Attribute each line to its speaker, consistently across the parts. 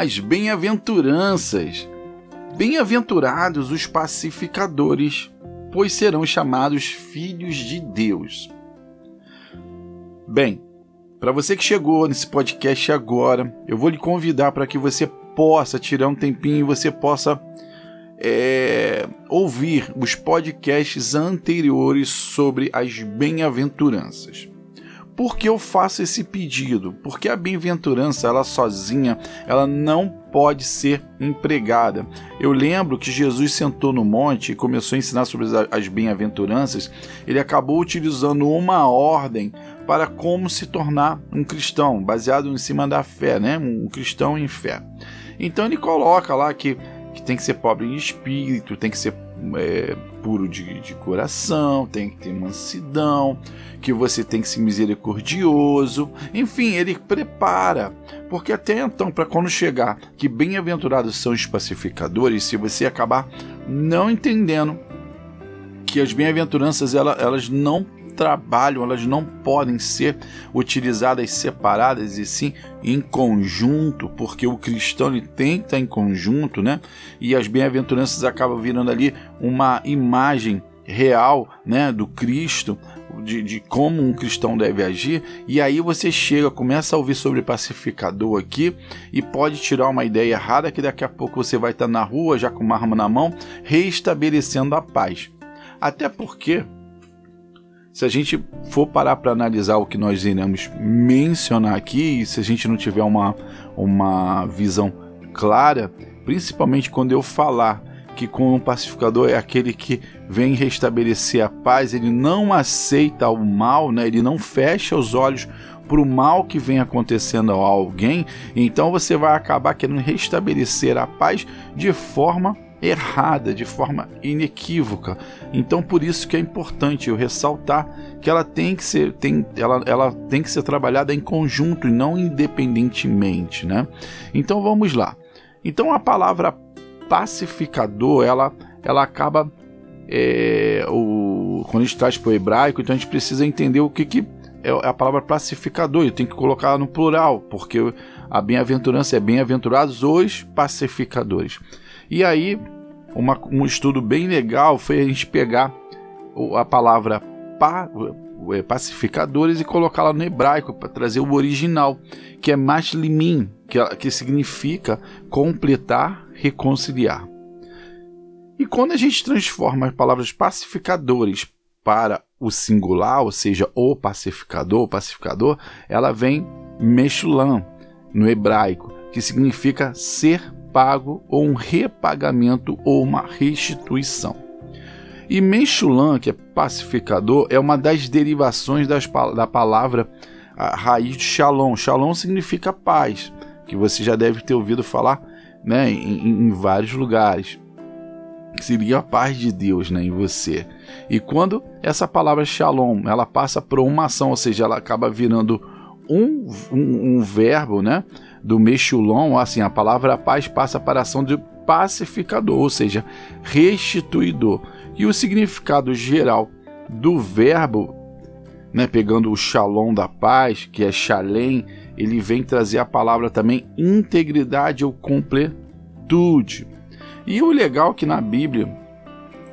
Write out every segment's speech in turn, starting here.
Speaker 1: as bem-aventuranças. Bem-aventurados os pacificadores, pois serão chamados filhos de Deus. Bem, para você que chegou nesse podcast agora, eu vou lhe convidar para que você possa tirar um tempinho e você possa é, ouvir os podcasts anteriores sobre as bem-aventuranças. Por que eu faço esse pedido? Porque a bem-aventurança, ela sozinha, ela não pode ser empregada. Eu lembro que Jesus sentou no monte e começou a ensinar sobre as bem-aventuranças. Ele acabou utilizando uma ordem para como se tornar um cristão, baseado em cima da fé, né? Um cristão em fé. Então ele coloca lá que, que tem que ser pobre em espírito, tem que ser é, puro de, de coração, tem que ter mansidão, que você tem que ser misericordioso. Enfim, ele prepara. Porque até então, para quando chegar que bem-aventurados são os pacificadores, se você acabar não entendendo que as bem-aventuranças elas, elas não trabalham, elas não podem ser utilizadas separadas e sim em conjunto, porque o cristão ele tem que estar em conjunto, né? E as bem-aventuranças acabam virando ali uma imagem real, né, do Cristo, de, de, como um cristão deve agir, e aí você chega, começa a ouvir sobre pacificador aqui e pode tirar uma ideia errada que daqui a pouco você vai estar na rua já com uma arma na mão, reestabelecendo a paz. Até porque se a gente for parar para analisar o que nós iremos mencionar aqui, e se a gente não tiver uma, uma visão clara, principalmente quando eu falar que com o pacificador é aquele que vem restabelecer a paz, ele não aceita o mal, né? ele não fecha os olhos para o mal que vem acontecendo a alguém, então você vai acabar querendo restabelecer a paz de forma errada, de forma inequívoca. Então por isso que é importante eu ressaltar que ela tem que ser, tem, ela, ela tem que ser trabalhada em conjunto e não independentemente, né? Então vamos lá. Então a palavra pacificador, ela, ela acaba é, o, quando a gente traz para o hebraico, então a gente precisa entender o que, que é a palavra pacificador, eu tenho que colocar no plural, porque a bem-aventurança é bem-aventurados os pacificadores. E aí, uma, um estudo bem legal foi a gente pegar a palavra pa, é, pacificadores e colocá-la no hebraico para trazer o original, que é mashlimim, que, que significa completar, reconciliar. E quando a gente transforma as palavras pacificadores para o singular, ou seja, o pacificador, o pacificador, ela vem meshulam no hebraico, que significa ser pago ou um repagamento ou uma restituição. E Meshulam, que é pacificador, é uma das derivações das, da palavra raiz de Shalom. Shalom significa paz, que você já deve ter ouvido falar né, em, em vários lugares. Seria a paz de Deus né, em você. E quando essa palavra Shalom ela passa por uma ação, ou seja, ela acaba virando um, um, um verbo, né? Do Meshulon, assim, a palavra paz passa para a ação de pacificador, ou seja, restituidor. E o significado geral do verbo, né, pegando o shalom da paz, que é shalem, ele vem trazer a palavra também integridade ou completude. E o legal é que na Bíblia,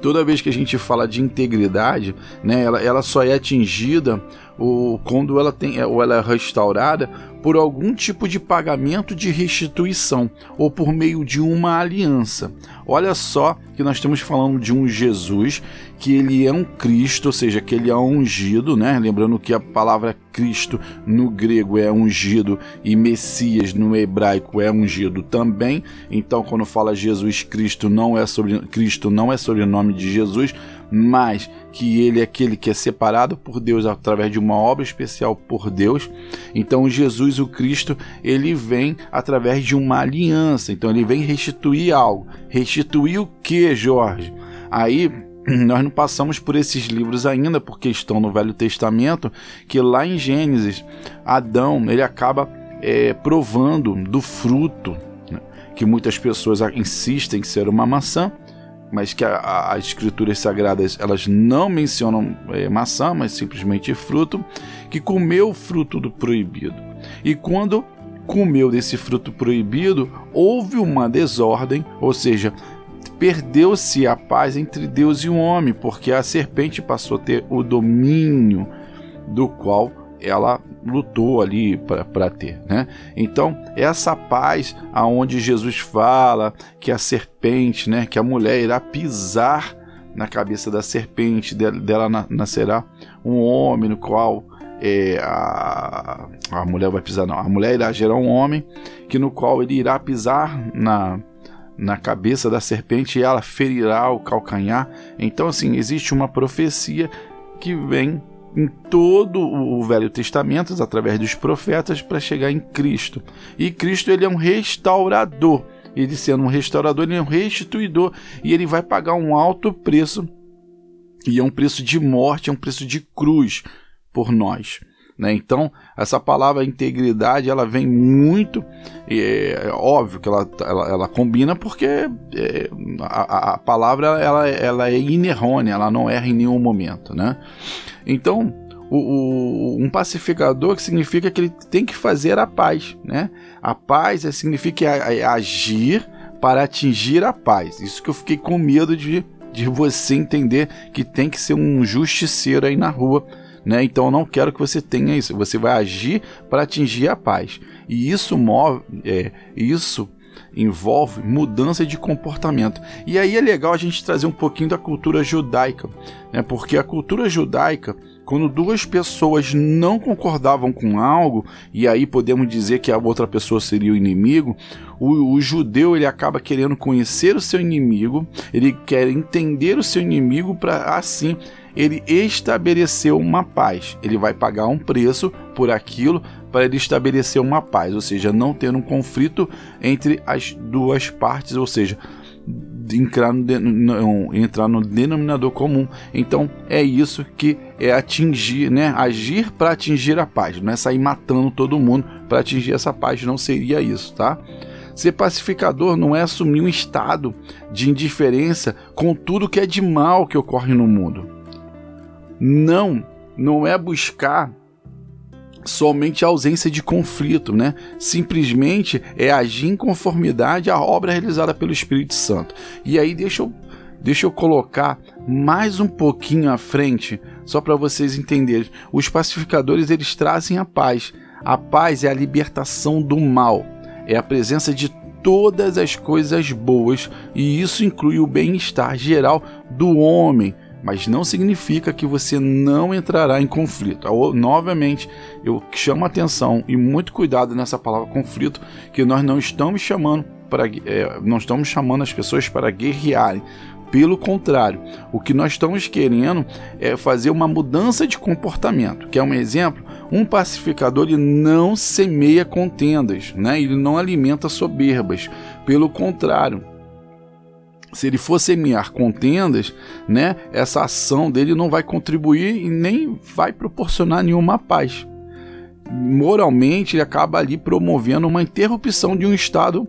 Speaker 1: toda vez que a gente fala de integridade, né, ela, ela só é atingida ou quando ela tem ou ela é restaurada por algum tipo de pagamento de restituição ou por meio de uma aliança. Olha só que nós estamos falando de um Jesus que ele é um Cristo, ou seja, que ele é ungido, né? Lembrando que a palavra Cristo no grego é ungido e Messias no hebraico é ungido também. Então, quando fala Jesus Cristo, não é sobre Cristo não é sobrenome de Jesus, mas que ele é aquele que é separado por Deus através de uma obra especial por Deus. Então Jesus, o Cristo, ele vem através de uma aliança. Então ele vem restituir algo. Restituir o que, Jorge? Aí nós não passamos por esses livros ainda, porque estão no Velho Testamento, que lá em Gênesis, Adão ele acaba é, provando do fruto, né, que muitas pessoas insistem que ser uma maçã, mas que as escrituras sagradas elas não mencionam é, maçã, mas simplesmente fruto, que comeu o fruto do proibido. E quando comeu desse fruto proibido, houve uma desordem, ou seja, perdeu-se a paz entre Deus e o homem, porque a serpente passou a ter o domínio do qual ela lutou ali para ter, né? Então, essa paz aonde Jesus fala que a serpente, né, que a mulher irá pisar na cabeça da serpente, dela nascerá um homem no qual é, a, a mulher vai pisar, não, a mulher irá gerar um homem que no qual ele irá pisar na, na cabeça da serpente e ela ferirá o calcanhar. Então, assim, existe uma profecia que vem em todo o Velho Testamento, através dos profetas, para chegar em Cristo. E Cristo ele é um restaurador. Ele sendo um restaurador, ele é um restituidor e ele vai pagar um alto preço. E é um preço de morte, é um preço de cruz por nós. Né? Então, essa palavra integridade, ela vem muito, é, óbvio que ela, ela, ela combina porque é, a, a, palavra ela, ela é inerrônea, ela não erra em nenhum momento. Né? Então, o, o, um pacificador que significa que ele tem que fazer a paz. Né? A paz é, significa agir para atingir a paz. Isso que eu fiquei com medo de, de você entender que tem que ser um justiceiro aí na rua né? Então eu não quero que você tenha isso. Você vai agir para atingir a paz. E isso move, é, isso envolve mudança de comportamento. E aí é legal a gente trazer um pouquinho da cultura judaica, né? Porque a cultura judaica quando duas pessoas não concordavam com algo, e aí podemos dizer que a outra pessoa seria o inimigo, o, o, judeu ele acaba querendo conhecer o seu inimigo, ele quer entender o seu inimigo para assim ele estabeleceu uma paz. Ele vai pagar um preço por aquilo para ele estabelecer uma paz, ou seja, não ter um conflito entre as duas partes, ou seja, entrar no, não, entrar no denominador comum. Então é isso que é atingir, né? Agir para atingir a paz, não é sair matando todo mundo para atingir essa paz, não seria isso, tá? Ser pacificador não é assumir um estado de indiferença com tudo que é de mal que ocorre no mundo. Não, não é buscar somente a ausência de conflito, né? Simplesmente é agir em conformidade à obra realizada pelo Espírito Santo. E aí deixa eu, deixa eu colocar mais um pouquinho à frente, só para vocês entenderem. Os pacificadores eles trazem a paz. A paz é a libertação do mal, é a presença de todas as coisas boas, e isso inclui o bem-estar geral do homem mas não significa que você não entrará em conflito. Novamente, eu chamo atenção e muito cuidado nessa palavra conflito, que nós não estamos chamando para, é, não estamos chamando as pessoas para guerrearem. Pelo contrário, o que nós estamos querendo é fazer uma mudança de comportamento. Que é um exemplo, um pacificador ele não semeia contendas, né? ele não alimenta soberbas. Pelo contrário, se ele for semear contendas, né, essa ação dele não vai contribuir e nem vai proporcionar nenhuma paz. Moralmente, ele acaba ali promovendo uma interrupção de um estado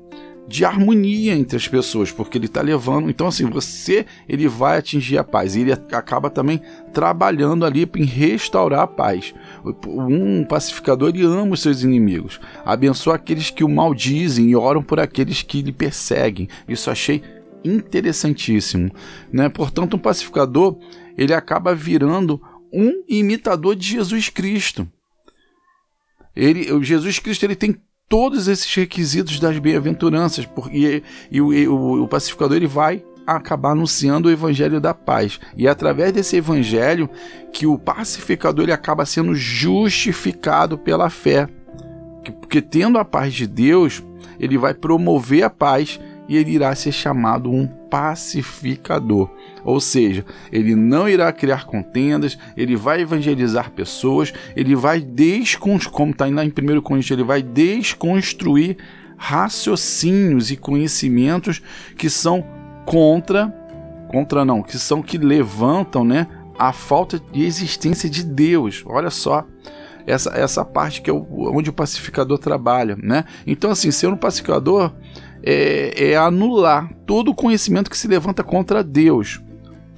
Speaker 1: de harmonia entre as pessoas, porque ele está levando. Então, assim, você ele vai atingir a paz. E ele acaba também trabalhando ali em restaurar a paz. Um pacificador ele ama os seus inimigos, abençoa aqueles que o maldizem e oram por aqueles que lhe perseguem. Isso achei interessantíssimo, né? Portanto, um pacificador ele acaba virando um imitador de Jesus Cristo. Ele, o Jesus Cristo ele tem todos esses requisitos das bem-aventuranças, e, e, o, e o, o pacificador ele vai acabar anunciando o evangelho da paz. E é através desse evangelho que o pacificador ele acaba sendo justificado pela fé. Porque tendo a paz de Deus, ele vai promover a paz e ele irá ser chamado um pacificador. Ou seja, ele não irá criar contendas, ele vai evangelizar pessoas, ele vai desconstruir, como está lá em 1 Coríntios, ele vai desconstruir raciocínios e conhecimentos que são contra, contra não, que são que levantam, né, a falta de existência de Deus. Olha só, essa, essa parte que é onde o pacificador trabalha, né? Então, assim, ser um pacificador é, é anular todo o conhecimento que se levanta contra Deus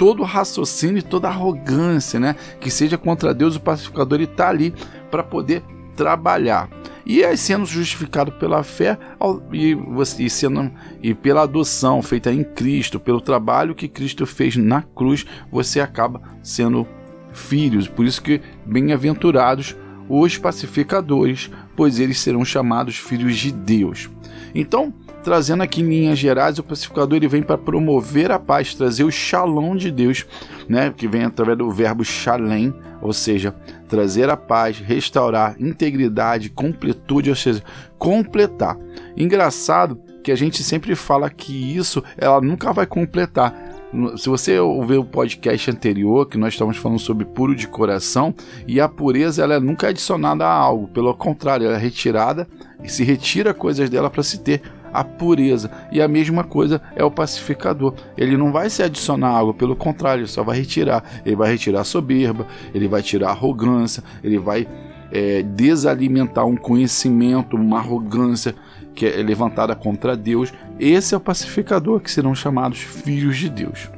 Speaker 1: todo raciocínio e toda arrogância, né? Que seja contra Deus, o pacificador está ali para poder trabalhar. e é sendo justificado pela fé e, e, sendo, e pela adoção feita em Cristo, pelo trabalho que Cristo fez na cruz, você acaba sendo filhos. Por isso que bem-aventurados os pacificadores, pois eles serão chamados filhos de Deus. Então, trazendo aqui em linhas gerais, o pacificador ele vem para promover a paz, trazer o shalom de Deus, né, que vem através do verbo shalem, ou seja, trazer a paz, restaurar integridade, completude, ou seja, completar. Engraçado que a gente sempre fala que isso ela nunca vai completar. Se você ouvir o podcast anterior, que nós estamos falando sobre puro de coração, e a pureza ela nunca é adicionada a algo, pelo contrário, ela é retirada e se retira coisas dela para se ter a pureza. E a mesma coisa é o pacificador. Ele não vai se adicionar algo, pelo contrário, ele só vai retirar. Ele vai retirar a soberba, ele vai tirar a arrogância, ele vai é, desalimentar um conhecimento, uma arrogância que é levantada contra Deus. Esse é o pacificador que serão chamados filhos de Deus.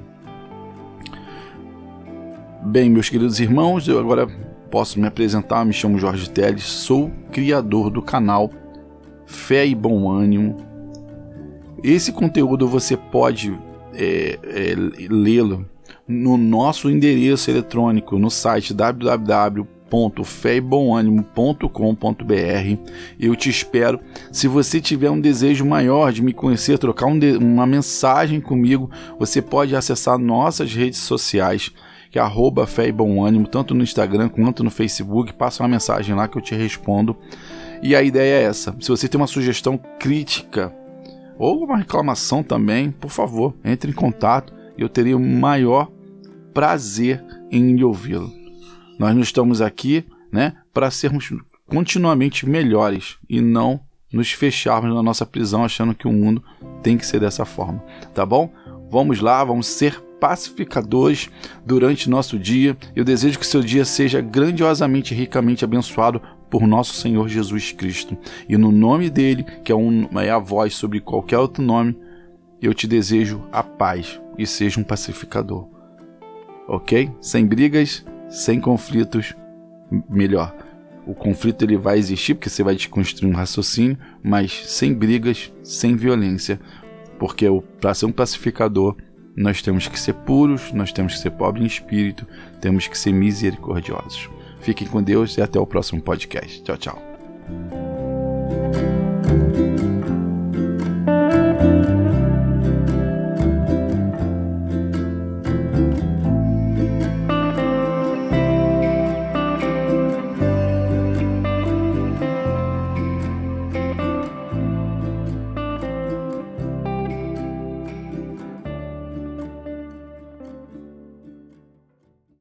Speaker 1: Bem, meus queridos irmãos, eu agora posso me apresentar. Me chamo Jorge Teles, sou criador do canal Fé e Bom Ânimo esse conteúdo você pode é, é, lê-lo no nosso endereço eletrônico no site www.feibomanimo.com.br. Eu te espero. Se você tiver um desejo maior de me conhecer, trocar um uma mensagem comigo, você pode acessar nossas redes sociais, que é arroba Fé e Bom Ânimo, tanto no Instagram quanto no Facebook. Passa uma mensagem lá que eu te respondo. E a ideia é essa. Se você tem uma sugestão crítica, ou uma reclamação também, por favor, entre em contato e eu teria o maior prazer em ouvi-lo. Nós não estamos aqui, né, para sermos continuamente melhores e não nos fecharmos na nossa prisão achando que o mundo tem que ser dessa forma, tá bom? Vamos lá, vamos ser pacificadores durante nosso dia. Eu desejo que seu dia seja grandiosamente e ricamente abençoado por nosso Senhor Jesus Cristo. E no nome dele, que é, um, é a voz sobre qualquer outro nome, eu te desejo a paz e seja um pacificador. Ok? Sem brigas, sem conflitos, melhor. O conflito ele vai existir porque você vai desconstruir um raciocínio, mas sem brigas, sem violência, porque para ser um pacificador nós temos que ser puros, nós temos que ser pobres em espírito, temos que ser misericordiosos. Fiquem com Deus e até o próximo podcast. Tchau, tchau.